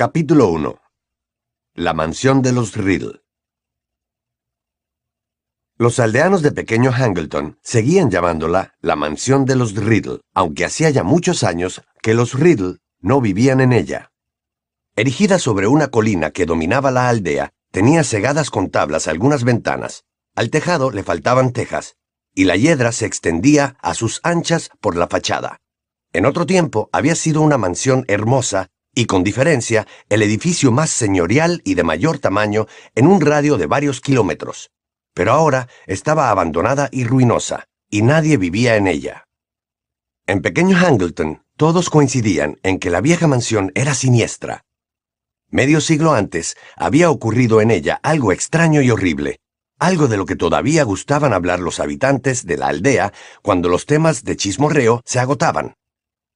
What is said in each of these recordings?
Capítulo 1 La mansión de los Riddle Los aldeanos de pequeño Hangleton seguían llamándola la mansión de los Riddle, aunque hacía ya muchos años que los Riddle no vivían en ella. Erigida sobre una colina que dominaba la aldea, tenía cegadas con tablas algunas ventanas. Al tejado le faltaban tejas, y la hiedra se extendía a sus anchas por la fachada. En otro tiempo había sido una mansión hermosa y con diferencia el edificio más señorial y de mayor tamaño en un radio de varios kilómetros. Pero ahora estaba abandonada y ruinosa, y nadie vivía en ella. En pequeño Hangleton todos coincidían en que la vieja mansión era siniestra. Medio siglo antes había ocurrido en ella algo extraño y horrible, algo de lo que todavía gustaban hablar los habitantes de la aldea cuando los temas de chismorreo se agotaban.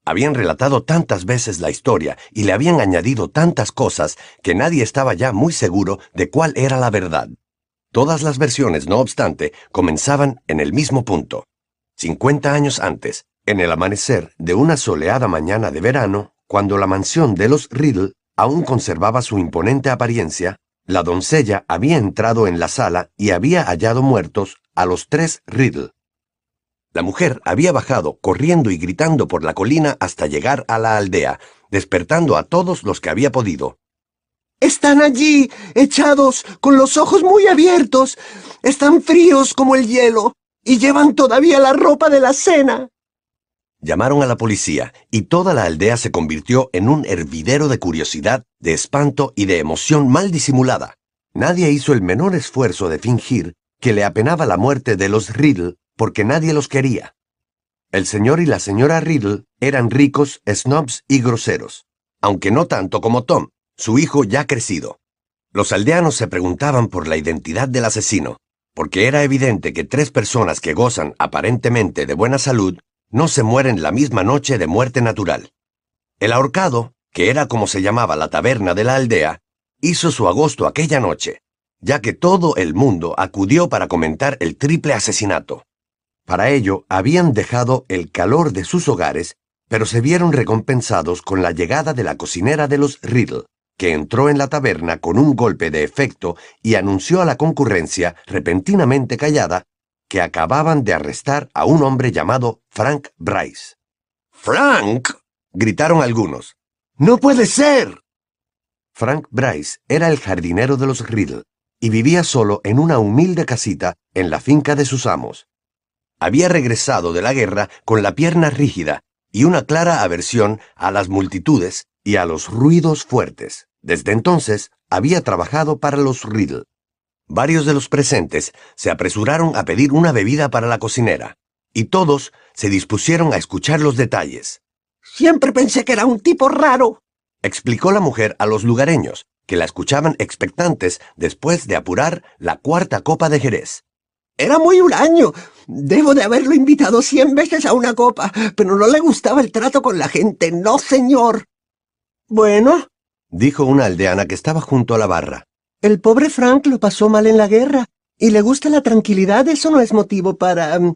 Habían relatado tantas veces la historia y le habían añadido tantas cosas que nadie estaba ya muy seguro de cuál era la verdad. Todas las versiones, no obstante, comenzaban en el mismo punto. Cincuenta años antes, en el amanecer de una soleada mañana de verano, cuando la mansión de los Riddle aún conservaba su imponente apariencia, la doncella había entrado en la sala y había hallado muertos a los tres Riddle. La mujer había bajado corriendo y gritando por la colina hasta llegar a la aldea, despertando a todos los que había podido. Están allí, echados, con los ojos muy abiertos. Están fríos como el hielo, y llevan todavía la ropa de la cena. Llamaron a la policía y toda la aldea se convirtió en un hervidero de curiosidad, de espanto y de emoción mal disimulada. Nadie hizo el menor esfuerzo de fingir que le apenaba la muerte de los Riddle porque nadie los quería. El señor y la señora Riddle eran ricos, snobs y groseros, aunque no tanto como Tom, su hijo ya crecido. Los aldeanos se preguntaban por la identidad del asesino, porque era evidente que tres personas que gozan aparentemente de buena salud no se mueren la misma noche de muerte natural. El ahorcado, que era como se llamaba la taberna de la aldea, hizo su agosto aquella noche, ya que todo el mundo acudió para comentar el triple asesinato. Para ello habían dejado el calor de sus hogares, pero se vieron recompensados con la llegada de la cocinera de los Riddle, que entró en la taberna con un golpe de efecto y anunció a la concurrencia, repentinamente callada, que acababan de arrestar a un hombre llamado Frank Bryce. ¡Frank! gritaron algunos. ¡No puede ser! Frank Bryce era el jardinero de los Riddle y vivía solo en una humilde casita en la finca de sus amos. Había regresado de la guerra con la pierna rígida y una clara aversión a las multitudes y a los ruidos fuertes. Desde entonces había trabajado para los Riddle. Varios de los presentes se apresuraron a pedir una bebida para la cocinera, y todos se dispusieron a escuchar los detalles. Siempre pensé que era un tipo raro, explicó la mujer a los lugareños, que la escuchaban expectantes después de apurar la cuarta copa de Jerez. Era muy huraño. Debo de haberlo invitado cien veces a una copa, pero no le gustaba el trato con la gente, no, señor. Bueno, dijo una aldeana que estaba junto a la barra. El pobre Frank lo pasó mal en la guerra, y le gusta la tranquilidad, eso no es motivo para... Mm,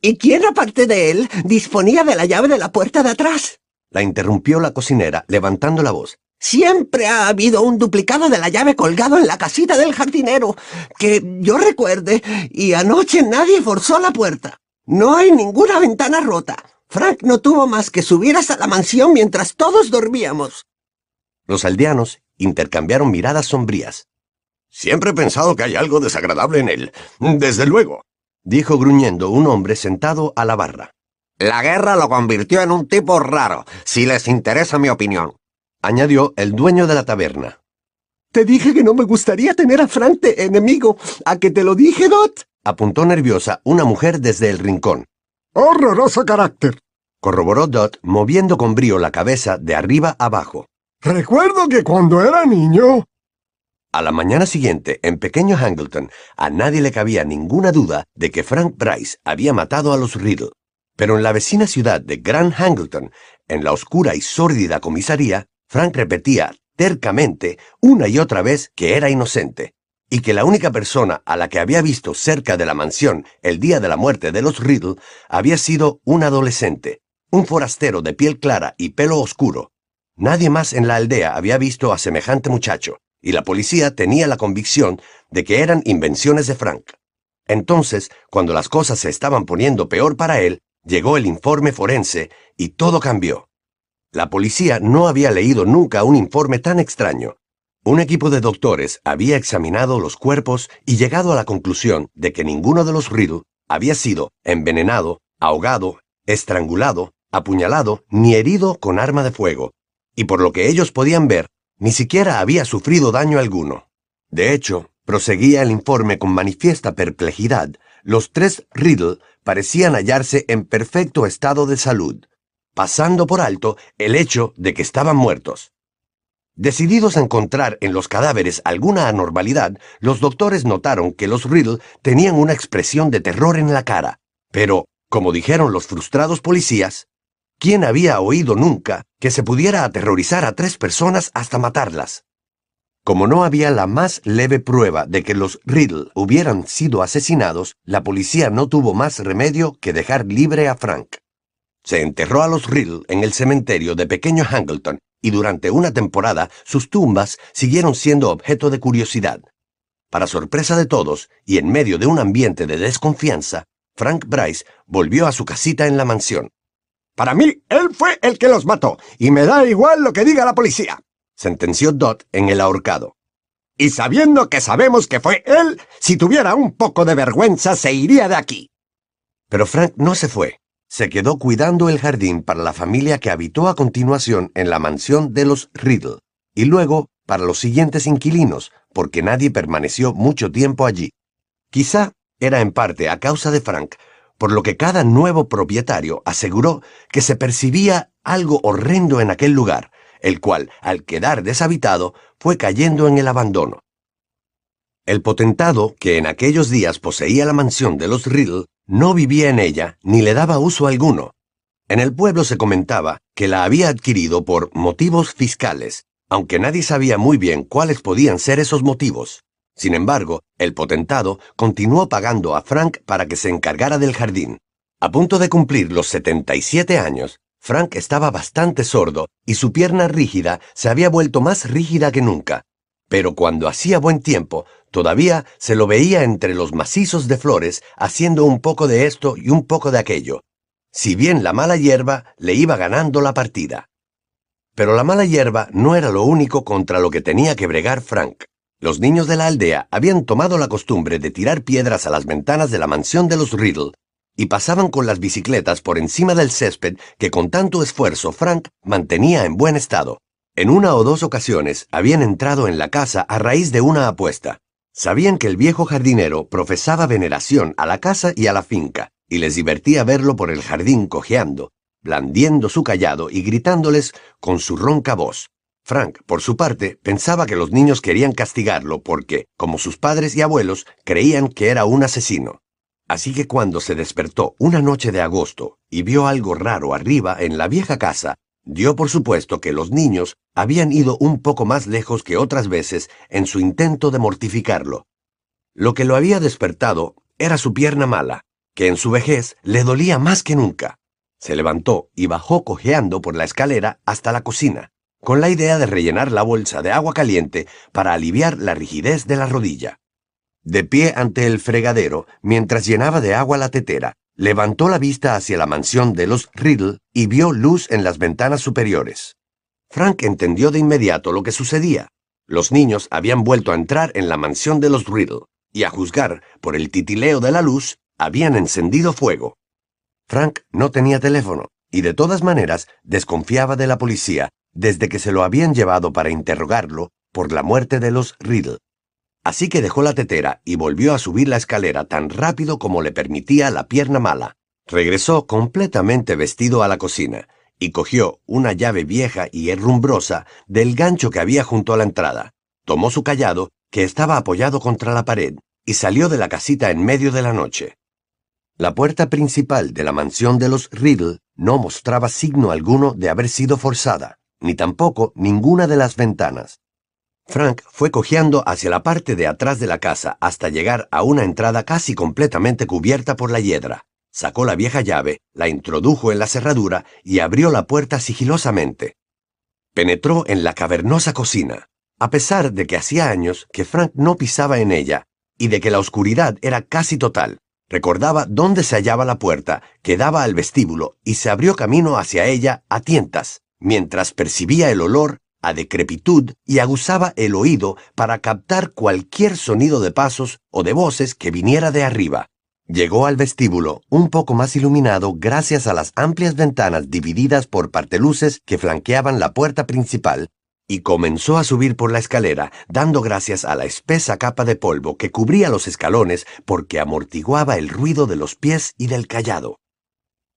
¿Y quién aparte de él disponía de la llave de la puerta de atrás? La interrumpió la cocinera, levantando la voz. Siempre ha habido un duplicado de la llave colgado en la casita del jardinero, que yo recuerde, y anoche nadie forzó la puerta. No hay ninguna ventana rota. Frank no tuvo más que subir hasta la mansión mientras todos dormíamos. Los aldeanos intercambiaron miradas sombrías. Siempre he pensado que hay algo desagradable en él. Desde luego, dijo gruñendo un hombre sentado a la barra. La guerra lo convirtió en un tipo raro, si les interesa mi opinión, añadió el dueño de la taberna. Te dije que no me gustaría tener a Frank de enemigo. ¿A que te lo dije, Dot? apuntó nerviosa una mujer desde el rincón. Horroroso carácter, corroboró Dot, moviendo con brío la cabeza de arriba abajo. Recuerdo que cuando era niño a la mañana siguiente, en pequeño Hangleton, a nadie le cabía ninguna duda de que Frank Bryce había matado a los Riddle. Pero en la vecina ciudad de Grand Hangleton, en la oscura y sórdida comisaría, Frank repetía tercamente una y otra vez que era inocente, y que la única persona a la que había visto cerca de la mansión el día de la muerte de los Riddle había sido un adolescente, un forastero de piel clara y pelo oscuro. Nadie más en la aldea había visto a semejante muchacho, y la policía tenía la convicción de que eran invenciones de Frank. Entonces, cuando las cosas se estaban poniendo peor para él, llegó el informe forense y todo cambió. La policía no había leído nunca un informe tan extraño. Un equipo de doctores había examinado los cuerpos y llegado a la conclusión de que ninguno de los Riddle había sido envenenado, ahogado, estrangulado, apuñalado ni herido con arma de fuego, y por lo que ellos podían ver, ni siquiera había sufrido daño alguno. De hecho, proseguía el informe con manifiesta perplejidad, los tres Riddle parecían hallarse en perfecto estado de salud, pasando por alto el hecho de que estaban muertos. Decididos a encontrar en los cadáveres alguna anormalidad, los doctores notaron que los Riddle tenían una expresión de terror en la cara. Pero, como dijeron los frustrados policías, ¿quién había oído nunca que se pudiera aterrorizar a tres personas hasta matarlas? Como no había la más leve prueba de que los Riddle hubieran sido asesinados, la policía no tuvo más remedio que dejar libre a Frank. Se enterró a los Riddle en el cementerio de Pequeño Hangleton y durante una temporada sus tumbas siguieron siendo objeto de curiosidad. Para sorpresa de todos, y en medio de un ambiente de desconfianza, Frank Bryce volvió a su casita en la mansión. Para mí, él fue el que los mató, y me da igual lo que diga la policía, sentenció Dot en el ahorcado. Y sabiendo que sabemos que fue él, si tuviera un poco de vergüenza se iría de aquí. Pero Frank no se fue se quedó cuidando el jardín para la familia que habitó a continuación en la mansión de los Riddle, y luego para los siguientes inquilinos, porque nadie permaneció mucho tiempo allí. Quizá era en parte a causa de Frank, por lo que cada nuevo propietario aseguró que se percibía algo horrendo en aquel lugar, el cual, al quedar deshabitado, fue cayendo en el abandono. El potentado, que en aquellos días poseía la mansión de los Riddle, no vivía en ella ni le daba uso alguno. En el pueblo se comentaba que la había adquirido por motivos fiscales, aunque nadie sabía muy bien cuáles podían ser esos motivos. Sin embargo, el potentado continuó pagando a Frank para que se encargara del jardín. A punto de cumplir los 77 años, Frank estaba bastante sordo y su pierna rígida se había vuelto más rígida que nunca. Pero cuando hacía buen tiempo, Todavía se lo veía entre los macizos de flores haciendo un poco de esto y un poco de aquello, si bien la mala hierba le iba ganando la partida. Pero la mala hierba no era lo único contra lo que tenía que bregar Frank. Los niños de la aldea habían tomado la costumbre de tirar piedras a las ventanas de la mansión de los Riddle y pasaban con las bicicletas por encima del césped que con tanto esfuerzo Frank mantenía en buen estado. En una o dos ocasiones habían entrado en la casa a raíz de una apuesta. Sabían que el viejo jardinero profesaba veneración a la casa y a la finca, y les divertía verlo por el jardín cojeando, blandiendo su callado y gritándoles con su ronca voz. Frank, por su parte, pensaba que los niños querían castigarlo porque, como sus padres y abuelos, creían que era un asesino. Así que cuando se despertó una noche de agosto y vio algo raro arriba en la vieja casa, dio por supuesto que los niños habían ido un poco más lejos que otras veces en su intento de mortificarlo. Lo que lo había despertado era su pierna mala, que en su vejez le dolía más que nunca. Se levantó y bajó cojeando por la escalera hasta la cocina, con la idea de rellenar la bolsa de agua caliente para aliviar la rigidez de la rodilla. De pie ante el fregadero, mientras llenaba de agua la tetera, Levantó la vista hacia la mansión de los Riddle y vio luz en las ventanas superiores. Frank entendió de inmediato lo que sucedía. Los niños habían vuelto a entrar en la mansión de los Riddle, y a juzgar por el titileo de la luz, habían encendido fuego. Frank no tenía teléfono, y de todas maneras desconfiaba de la policía desde que se lo habían llevado para interrogarlo por la muerte de los Riddle. Así que dejó la tetera y volvió a subir la escalera tan rápido como le permitía la pierna mala. Regresó completamente vestido a la cocina y cogió una llave vieja y herrumbrosa del gancho que había junto a la entrada. Tomó su callado, que estaba apoyado contra la pared, y salió de la casita en medio de la noche. La puerta principal de la mansión de los Riddle no mostraba signo alguno de haber sido forzada, ni tampoco ninguna de las ventanas. Frank fue cojeando hacia la parte de atrás de la casa hasta llegar a una entrada casi completamente cubierta por la hiedra. Sacó la vieja llave, la introdujo en la cerradura y abrió la puerta sigilosamente. Penetró en la cavernosa cocina, a pesar de que hacía años que Frank no pisaba en ella y de que la oscuridad era casi total. Recordaba dónde se hallaba la puerta que daba al vestíbulo y se abrió camino hacia ella a tientas, mientras percibía el olor a decrepitud y aguzaba el oído para captar cualquier sonido de pasos o de voces que viniera de arriba. Llegó al vestíbulo un poco más iluminado gracias a las amplias ventanas divididas por parteluces que flanqueaban la puerta principal y comenzó a subir por la escalera, dando gracias a la espesa capa de polvo que cubría los escalones porque amortiguaba el ruido de los pies y del callado.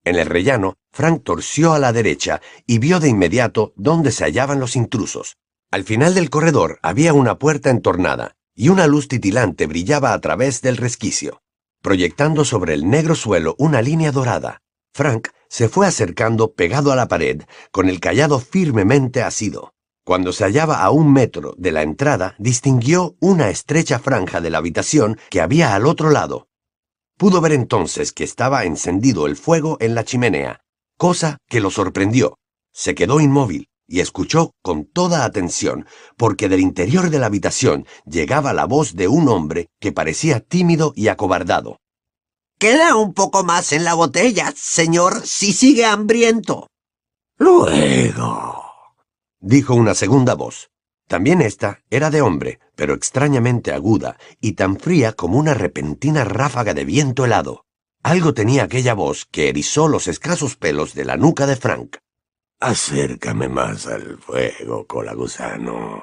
En el rellano, Frank torció a la derecha y vio de inmediato dónde se hallaban los intrusos. Al final del corredor había una puerta entornada, y una luz titilante brillaba a través del resquicio, proyectando sobre el negro suelo una línea dorada. Frank se fue acercando pegado a la pared, con el callado firmemente asido. Cuando se hallaba a un metro de la entrada, distinguió una estrecha franja de la habitación que había al otro lado. Pudo ver entonces que estaba encendido el fuego en la chimenea, cosa que lo sorprendió. Se quedó inmóvil y escuchó con toda atención, porque del interior de la habitación llegaba la voz de un hombre que parecía tímido y acobardado. Queda un poco más en la botella, señor, si sigue hambriento. Luego dijo una segunda voz. También esta era de hombre, pero extrañamente aguda y tan fría como una repentina ráfaga de viento helado. Algo tenía aquella voz que erizó los escasos pelos de la nuca de Frank. Acércame más al fuego, colagusano.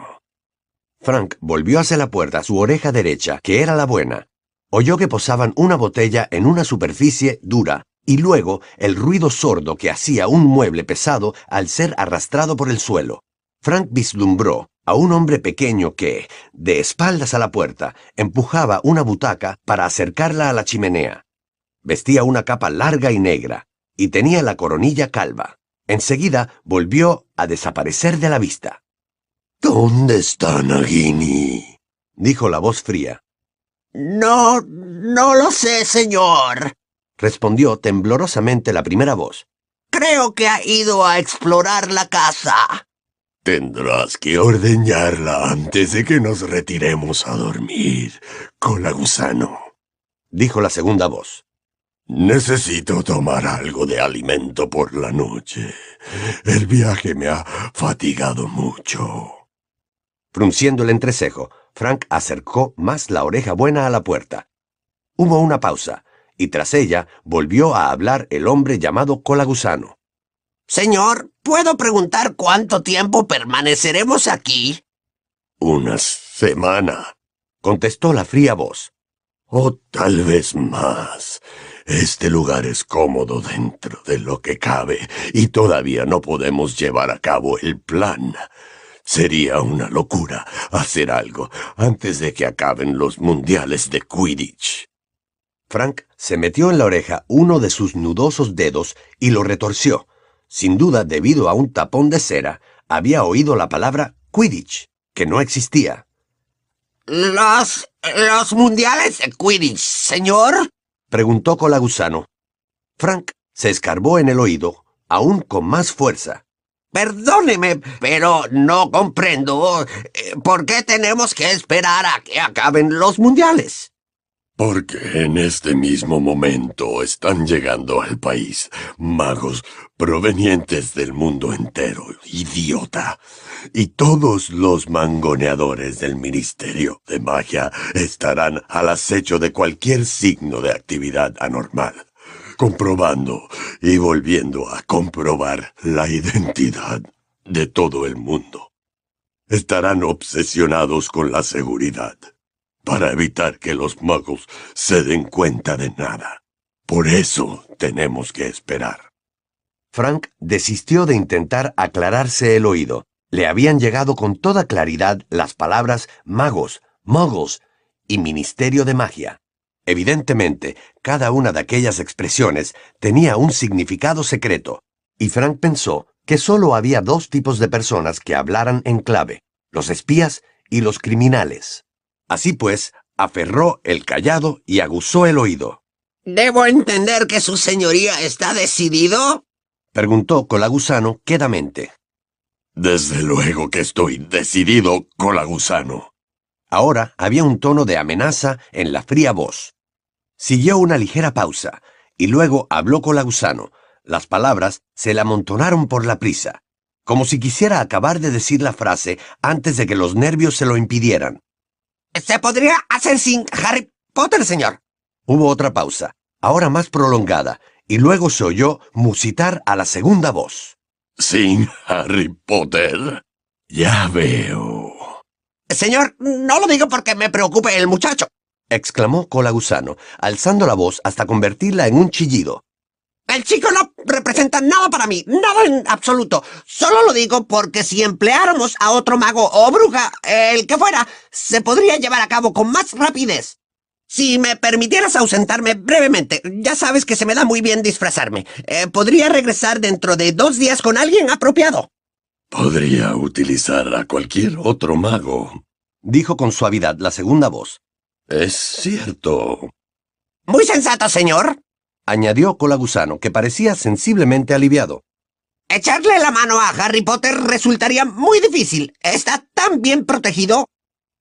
Frank volvió hacia la puerta su oreja derecha, que era la buena. Oyó que posaban una botella en una superficie dura y luego el ruido sordo que hacía un mueble pesado al ser arrastrado por el suelo. Frank vislumbró a un hombre pequeño que, de espaldas a la puerta, empujaba una butaca para acercarla a la chimenea. Vestía una capa larga y negra, y tenía la coronilla calva. Enseguida volvió a desaparecer de la vista. ¿Dónde está Nagini? dijo la voz fría. No, no lo sé, señor, respondió temblorosamente la primera voz. Creo que ha ido a explorar la casa. Tendrás que ordeñarla antes de que nos retiremos a dormir, cola gusano, dijo la segunda voz. Necesito tomar algo de alimento por la noche. El viaje me ha fatigado mucho. Frunciendo el entrecejo, Frank acercó más la oreja buena a la puerta. Hubo una pausa, y tras ella volvió a hablar el hombre llamado Colagusano. Señor, ¿puedo preguntar cuánto tiempo permaneceremos aquí? Una semana, contestó la fría voz. O tal vez más. Este lugar es cómodo dentro de lo que cabe y todavía no podemos llevar a cabo el plan. Sería una locura hacer algo antes de que acaben los mundiales de Quidditch. Frank se metió en la oreja uno de sus nudosos dedos y lo retorció sin duda debido a un tapón de cera, había oído la palabra Quidditch, que no existía. ¿Los... los mundiales de Quidditch, señor? preguntó Colagusano. Frank se escarbó en el oído, aún con más fuerza. Perdóneme, pero no comprendo eh, por qué tenemos que esperar a que acaben los mundiales. Porque en este mismo momento están llegando al país magos provenientes del mundo entero, idiota. Y todos los mangoneadores del Ministerio de Magia estarán al acecho de cualquier signo de actividad anormal, comprobando y volviendo a comprobar la identidad de todo el mundo. Estarán obsesionados con la seguridad para evitar que los magos se den cuenta de nada. Por eso tenemos que esperar. Frank desistió de intentar aclararse el oído. Le habían llegado con toda claridad las palabras magos, mogos y ministerio de magia. Evidentemente, cada una de aquellas expresiones tenía un significado secreto, y Frank pensó que sólo había dos tipos de personas que hablaran en clave, los espías y los criminales. Así pues, aferró el callado y aguzó el oído. ¿Debo entender que su señoría está decidido? Preguntó Colagusano quedamente. Desde luego que estoy decidido, Colagusano. Ahora había un tono de amenaza en la fría voz. Siguió una ligera pausa, y luego habló Colagusano. Las palabras se le amontonaron por la prisa, como si quisiera acabar de decir la frase antes de que los nervios se lo impidieran. Se podría hacer sin Harry Potter, señor. Hubo otra pausa, ahora más prolongada, y luego se oyó musitar a la segunda voz. Sin Harry Potter. Ya veo. Señor, no lo digo porque me preocupe el muchacho. exclamó Colagusano, alzando la voz hasta convertirla en un chillido. El chico no representa nada para mí, nada en absoluto. Solo lo digo porque si empleáramos a otro mago o bruja, el que fuera, se podría llevar a cabo con más rapidez. Si me permitieras ausentarme brevemente, ya sabes que se me da muy bien disfrazarme. Eh, podría regresar dentro de dos días con alguien apropiado. Podría utilizar a cualquier otro mago, dijo con suavidad la segunda voz. Es cierto. Muy sensato, señor, añadió Colagusano, que parecía sensiblemente aliviado. Echarle la mano a Harry Potter resultaría muy difícil. Está tan bien protegido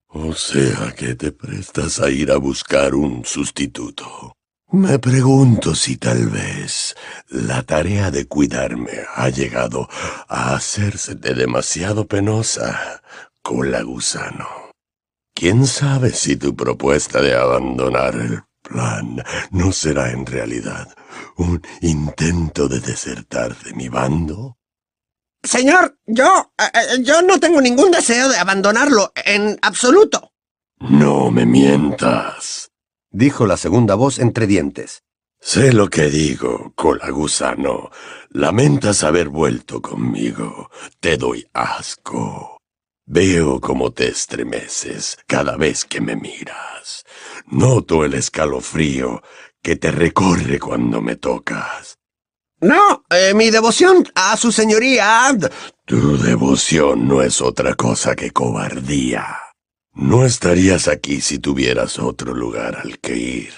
o sea que te prestas a ir a buscar un sustituto. Me pregunto si tal vez la tarea de cuidarme ha llegado a hacerse de demasiado penosa, cola gusano. ¿Quién sabe si tu propuesta de abandonar el plan no será en realidad un intento de desertar de mi bando? Señor, yo... Eh, eh, yo no tengo ningún deseo de abandonarlo, en absoluto. No me mientas, dijo la segunda voz entre dientes. Sé lo que digo, colagusano. Lamentas haber vuelto conmigo. Te doy asco. Veo cómo te estremeces cada vez que me miras. Noto el escalofrío que te recorre cuando me tocas. No, eh, mi devoción a su señoría. Tu devoción no es otra cosa que cobardía. No estarías aquí si tuvieras otro lugar al que ir.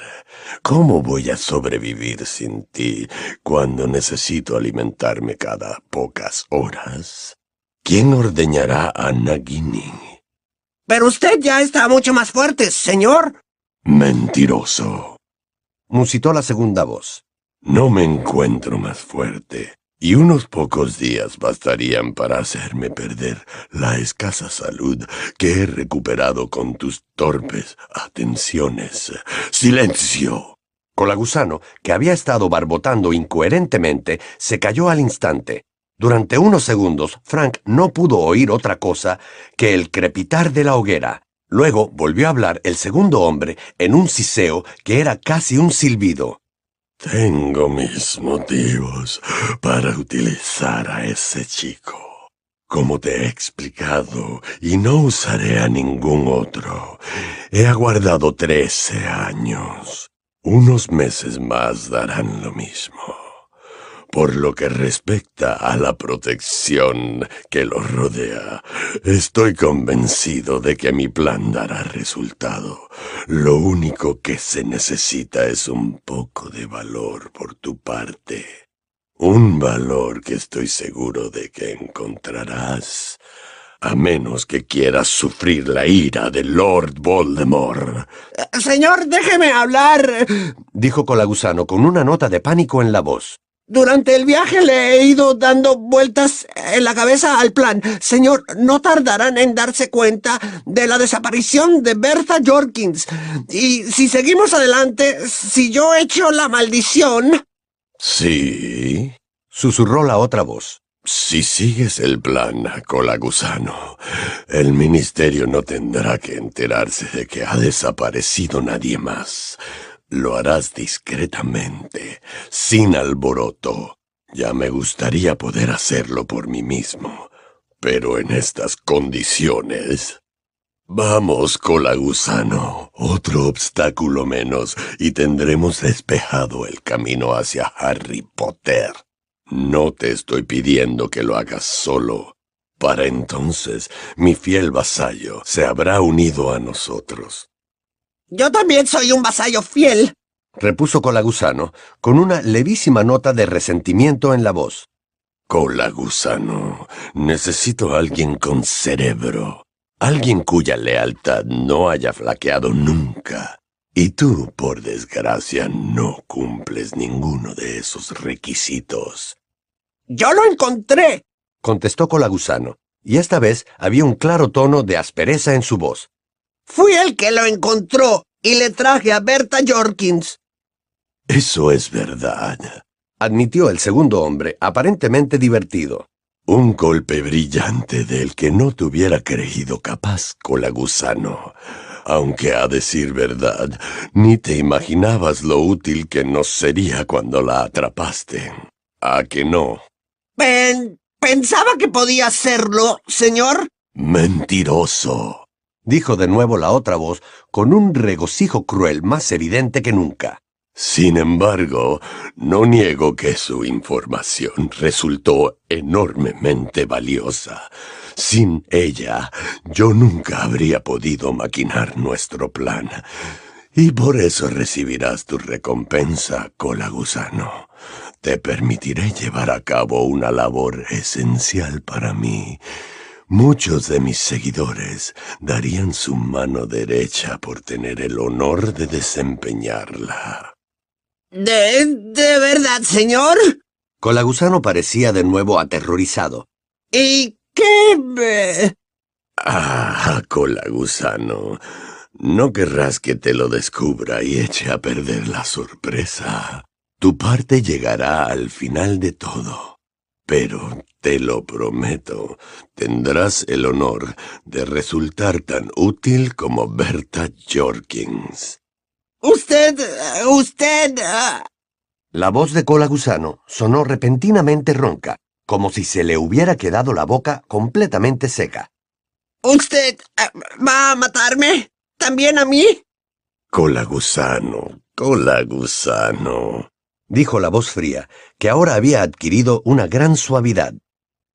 ¿Cómo voy a sobrevivir sin ti cuando necesito alimentarme cada pocas horas? ¿Quién ordeñará a Nagini? Pero usted ya está mucho más fuerte, señor. Mentiroso. Musitó la segunda voz. No me encuentro más fuerte, y unos pocos días bastarían para hacerme perder la escasa salud que he recuperado con tus torpes atenciones. ¡Silencio! Colagusano, que había estado barbotando incoherentemente, se cayó al instante. Durante unos segundos, Frank no pudo oír otra cosa que el crepitar de la hoguera. Luego volvió a hablar el segundo hombre en un siseo que era casi un silbido. Tengo mis motivos para utilizar a ese chico. Como te he explicado, y no usaré a ningún otro, he aguardado trece años. Unos meses más darán lo mismo. Por lo que respecta a la protección que lo rodea, estoy convencido de que mi plan dará resultado. Lo único que se necesita es un poco de valor por tu parte. Un valor que estoy seguro de que encontrarás, a menos que quieras sufrir la ira de Lord Voldemort. Señor, déjeme hablar, dijo Colagusano con una nota de pánico en la voz. Durante el viaje le he ido dando vueltas en la cabeza al plan. Señor, no tardarán en darse cuenta de la desaparición de Bertha Jorkins. Y si seguimos adelante, si yo echo la maldición... Sí, susurró la otra voz. Si sigues el plan, Colagusano, el ministerio no tendrá que enterarse de que ha desaparecido nadie más. Lo harás discretamente, sin alboroto. Ya me gustaría poder hacerlo por mí mismo, pero en estas condiciones... Vamos, colagusano, otro obstáculo menos y tendremos despejado el camino hacia Harry Potter. No te estoy pidiendo que lo hagas solo. Para entonces mi fiel vasallo se habrá unido a nosotros. Yo también soy un vasallo fiel, repuso Colagusano, con una levísima nota de resentimiento en la voz. Cola gusano, necesito a alguien con cerebro, alguien cuya lealtad no haya flaqueado nunca. Y tú, por desgracia, no cumples ninguno de esos requisitos. Yo lo encontré, contestó Colagusano, y esta vez había un claro tono de aspereza en su voz. Fui el que lo encontró y le traje a Berta Jorkins. Eso es verdad, admitió el segundo hombre, aparentemente divertido. Un golpe brillante del que no te hubiera creído capaz, Colagusano. Aunque a decir verdad, ni te imaginabas lo útil que nos sería cuando la atrapaste. ¿A que no? Pen pensaba que podía hacerlo, señor. Mentiroso dijo de nuevo la otra voz con un regocijo cruel más evidente que nunca. Sin embargo, no niego que su información resultó enormemente valiosa. Sin ella, yo nunca habría podido maquinar nuestro plan. Y por eso recibirás tu recompensa, cola gusano. Te permitiré llevar a cabo una labor esencial para mí Muchos de mis seguidores darían su mano derecha por tener el honor de desempeñarla. ¿De, de verdad, señor? Colagusano parecía de nuevo aterrorizado. ¿Y qué me...? Ah, Colagusano, no querrás que te lo descubra y eche a perder la sorpresa. Tu parte llegará al final de todo. Pero te lo prometo, tendrás el honor de resultar tan útil como Berta Jorkins. Usted... usted... Ah. La voz de Cola Gusano sonó repentinamente ronca, como si se le hubiera quedado la boca completamente seca. ¿Usted ah, va a matarme? ¿También a mí? Cola Gusano, Cola Gusano, dijo la voz fría, que ahora había adquirido una gran suavidad.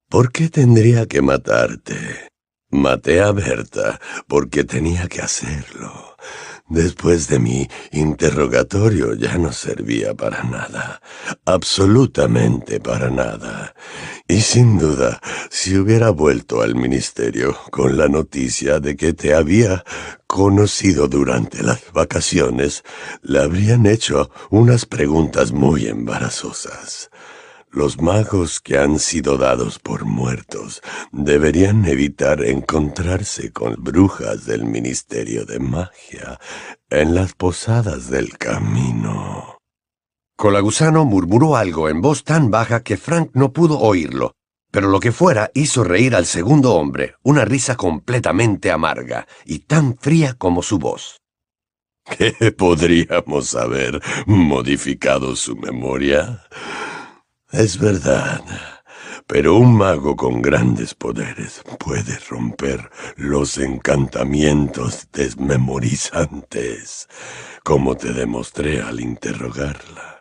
¿Por qué tendría que matarte? Maté a Berta porque tenía que hacerlo. Después de mi interrogatorio ya no servía para nada, absolutamente para nada. Y sin duda, si hubiera vuelto al ministerio con la noticia de que te había conocido durante las vacaciones, le habrían hecho unas preguntas muy embarazosas. Los magos que han sido dados por muertos deberían evitar encontrarse con brujas del Ministerio de Magia en las posadas del camino. Colagusano murmuró algo en voz tan baja que Frank no pudo oírlo, pero lo que fuera hizo reír al segundo hombre, una risa completamente amarga y tan fría como su voz. ¿Qué podríamos haber modificado su memoria? Es verdad, pero un mago con grandes poderes puede romper los encantamientos desmemorizantes, como te demostré al interrogarla.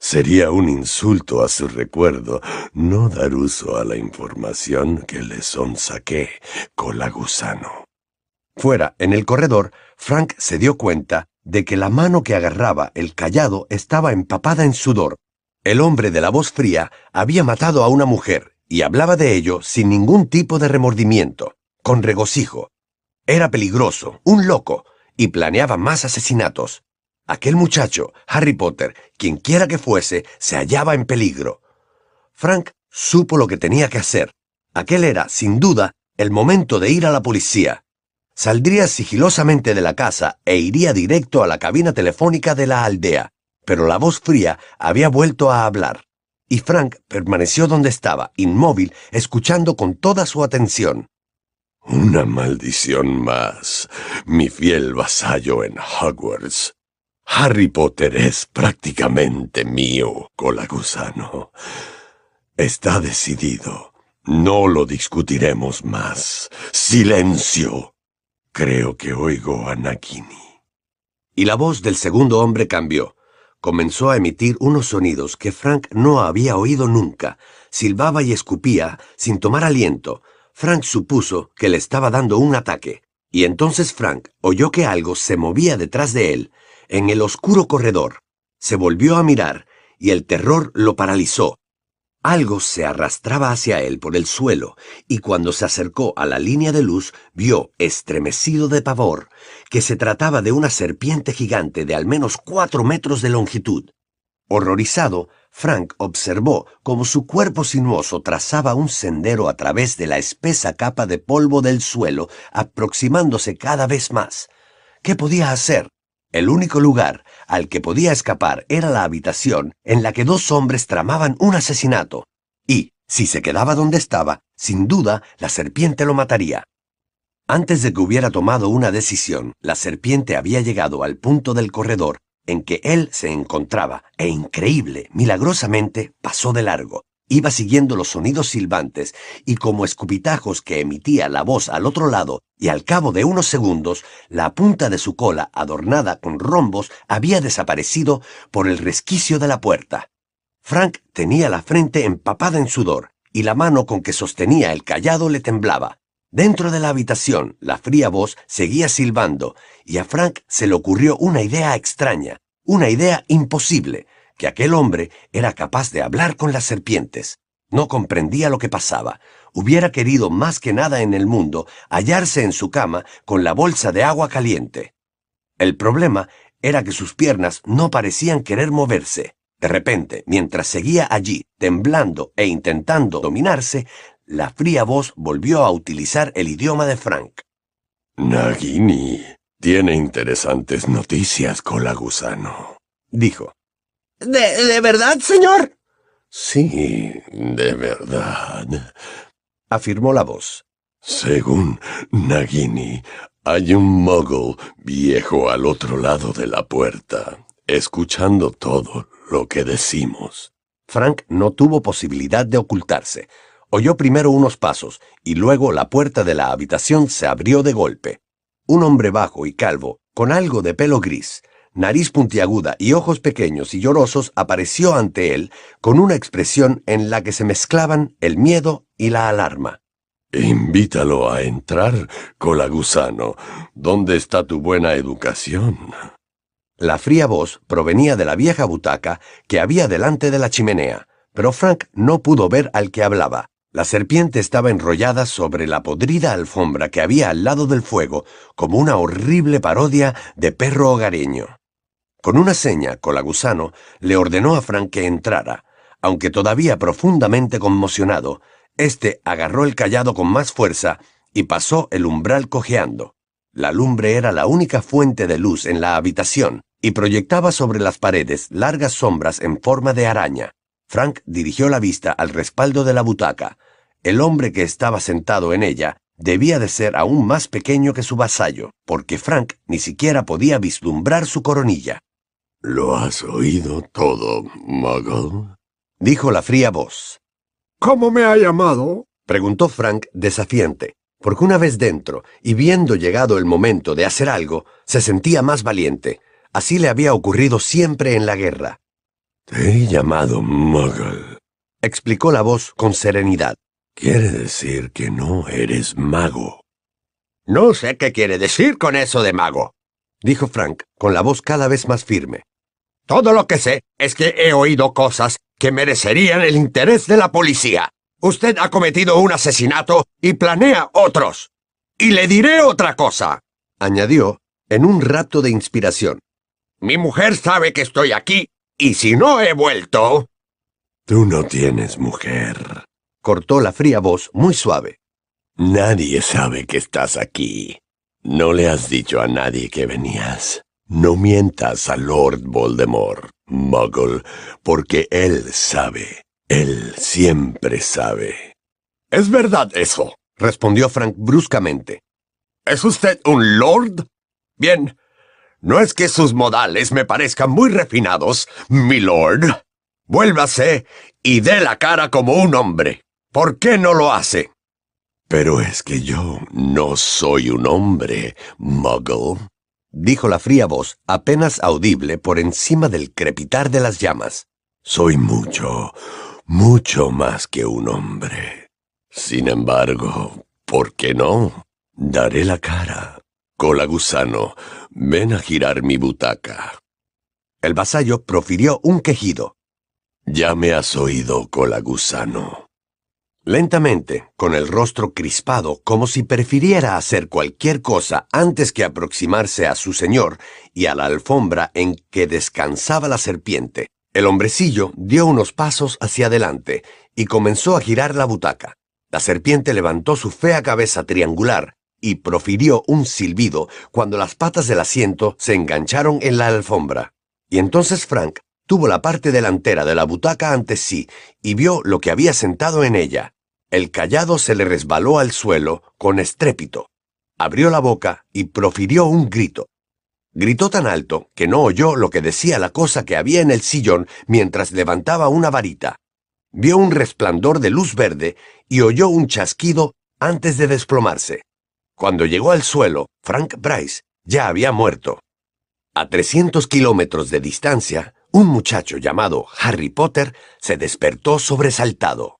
Sería un insulto a su recuerdo no dar uso a la información que le sonsaqué con la gusano. Fuera, en el corredor, Frank se dio cuenta de que la mano que agarraba el callado estaba empapada en sudor el hombre de la voz fría había matado a una mujer y hablaba de ello sin ningún tipo de remordimiento, con regocijo. Era peligroso, un loco, y planeaba más asesinatos. Aquel muchacho, Harry Potter, quien quiera que fuese, se hallaba en peligro. Frank supo lo que tenía que hacer. Aquel era, sin duda, el momento de ir a la policía. Saldría sigilosamente de la casa e iría directo a la cabina telefónica de la aldea pero la voz fría había vuelto a hablar, y Frank permaneció donde estaba, inmóvil, escuchando con toda su atención. Una maldición más, mi fiel vasallo en Hogwarts. Harry Potter es prácticamente mío, Colagusano. Está decidido. No lo discutiremos más. Silencio. Creo que oigo a Nagini. Y la voz del segundo hombre cambió comenzó a emitir unos sonidos que Frank no había oído nunca. Silbaba y escupía sin tomar aliento. Frank supuso que le estaba dando un ataque. Y entonces Frank oyó que algo se movía detrás de él, en el oscuro corredor. Se volvió a mirar, y el terror lo paralizó. Algo se arrastraba hacia él por el suelo, y cuando se acercó a la línea de luz, vio, estremecido de pavor, que se trataba de una serpiente gigante de al menos cuatro metros de longitud. Horrorizado, Frank observó cómo su cuerpo sinuoso trazaba un sendero a través de la espesa capa de polvo del suelo, aproximándose cada vez más. ¿Qué podía hacer? El único lugar al que podía escapar era la habitación en la que dos hombres tramaban un asesinato. Y, si se quedaba donde estaba, sin duda la serpiente lo mataría. Antes de que hubiera tomado una decisión, la serpiente había llegado al punto del corredor en que él se encontraba, e increíble, milagrosamente, pasó de largo. Iba siguiendo los sonidos silbantes y como escupitajos que emitía la voz al otro lado, y al cabo de unos segundos, la punta de su cola, adornada con rombos, había desaparecido por el resquicio de la puerta. Frank tenía la frente empapada en sudor, y la mano con que sostenía el callado le temblaba. Dentro de la habitación, la fría voz seguía silbando, y a Frank se le ocurrió una idea extraña, una idea imposible, que aquel hombre era capaz de hablar con las serpientes. No comprendía lo que pasaba. Hubiera querido más que nada en el mundo hallarse en su cama con la bolsa de agua caliente. El problema era que sus piernas no parecían querer moverse. De repente, mientras seguía allí, temblando e intentando dominarse, la fría voz volvió a utilizar el idioma de Frank. Nagini tiene interesantes noticias, cola gusano, dijo. ¿De, ¿De verdad, señor? Sí, de verdad, afirmó la voz. Según Nagini, hay un mogul viejo al otro lado de la puerta, escuchando todo lo que decimos. Frank no tuvo posibilidad de ocultarse. Oyó primero unos pasos y luego la puerta de la habitación se abrió de golpe. Un hombre bajo y calvo, con algo de pelo gris, nariz puntiaguda y ojos pequeños y llorosos, apareció ante él con una expresión en la que se mezclaban el miedo y la alarma. Invítalo a entrar, cola gusano. ¿Dónde está tu buena educación? La fría voz provenía de la vieja butaca que había delante de la chimenea, pero Frank no pudo ver al que hablaba. La serpiente estaba enrollada sobre la podrida alfombra que había al lado del fuego, como una horrible parodia de perro hogareño. Con una seña, Colagusano le ordenó a Frank que entrara, aunque todavía profundamente conmocionado, éste agarró el callado con más fuerza y pasó el umbral cojeando. La lumbre era la única fuente de luz en la habitación y proyectaba sobre las paredes largas sombras en forma de araña. Frank dirigió la vista al respaldo de la butaca. El hombre que estaba sentado en ella debía de ser aún más pequeño que su vasallo, porque Frank ni siquiera podía vislumbrar su coronilla. ¿Lo has oído todo, Muggle? dijo la fría voz. ¿Cómo me ha llamado? preguntó Frank desafiante, porque una vez dentro y viendo llegado el momento de hacer algo, se sentía más valiente. Así le había ocurrido siempre en la guerra. Te he llamado Muggle, explicó la voz con serenidad. Quiere decir que no eres mago. No sé qué quiere decir con eso de mago, dijo Frank, con la voz cada vez más firme. Todo lo que sé es que he oído cosas que merecerían el interés de la policía. Usted ha cometido un asesinato y planea otros. Y le diré otra cosa, añadió, en un rapto de inspiración. Mi mujer sabe que estoy aquí, y si no he vuelto... Tú no tienes mujer, cortó la fría voz muy suave. Nadie sabe que estás aquí. No le has dicho a nadie que venías. No mientas a Lord Voldemort, Muggle, porque él sabe. Él siempre sabe. Es verdad eso, respondió Frank bruscamente. ¿Es usted un lord? Bien. No es que sus modales me parezcan muy refinados, mi lord. Vuélvase y dé la cara como un hombre. ¿Por qué no lo hace? Pero es que yo no soy un hombre, Muggle dijo la fría voz, apenas audible por encima del crepitar de las llamas. Soy mucho, mucho más que un hombre. Sin embargo, ¿por qué no? Daré la cara. Cola gusano, ven a girar mi butaca. El vasallo profirió un quejido. Ya me has oído, cola gusano. Lentamente, con el rostro crispado, como si prefiriera hacer cualquier cosa antes que aproximarse a su señor y a la alfombra en que descansaba la serpiente, el hombrecillo dio unos pasos hacia adelante y comenzó a girar la butaca. La serpiente levantó su fea cabeza triangular y profirió un silbido cuando las patas del asiento se engancharon en la alfombra. Y entonces Frank tuvo la parte delantera de la butaca ante sí y vio lo que había sentado en ella. El callado se le resbaló al suelo con estrépito. Abrió la boca y profirió un grito. Gritó tan alto que no oyó lo que decía la cosa que había en el sillón mientras levantaba una varita. Vio un resplandor de luz verde y oyó un chasquido antes de desplomarse. Cuando llegó al suelo, Frank Bryce ya había muerto. A 300 kilómetros de distancia, un muchacho llamado Harry Potter se despertó sobresaltado.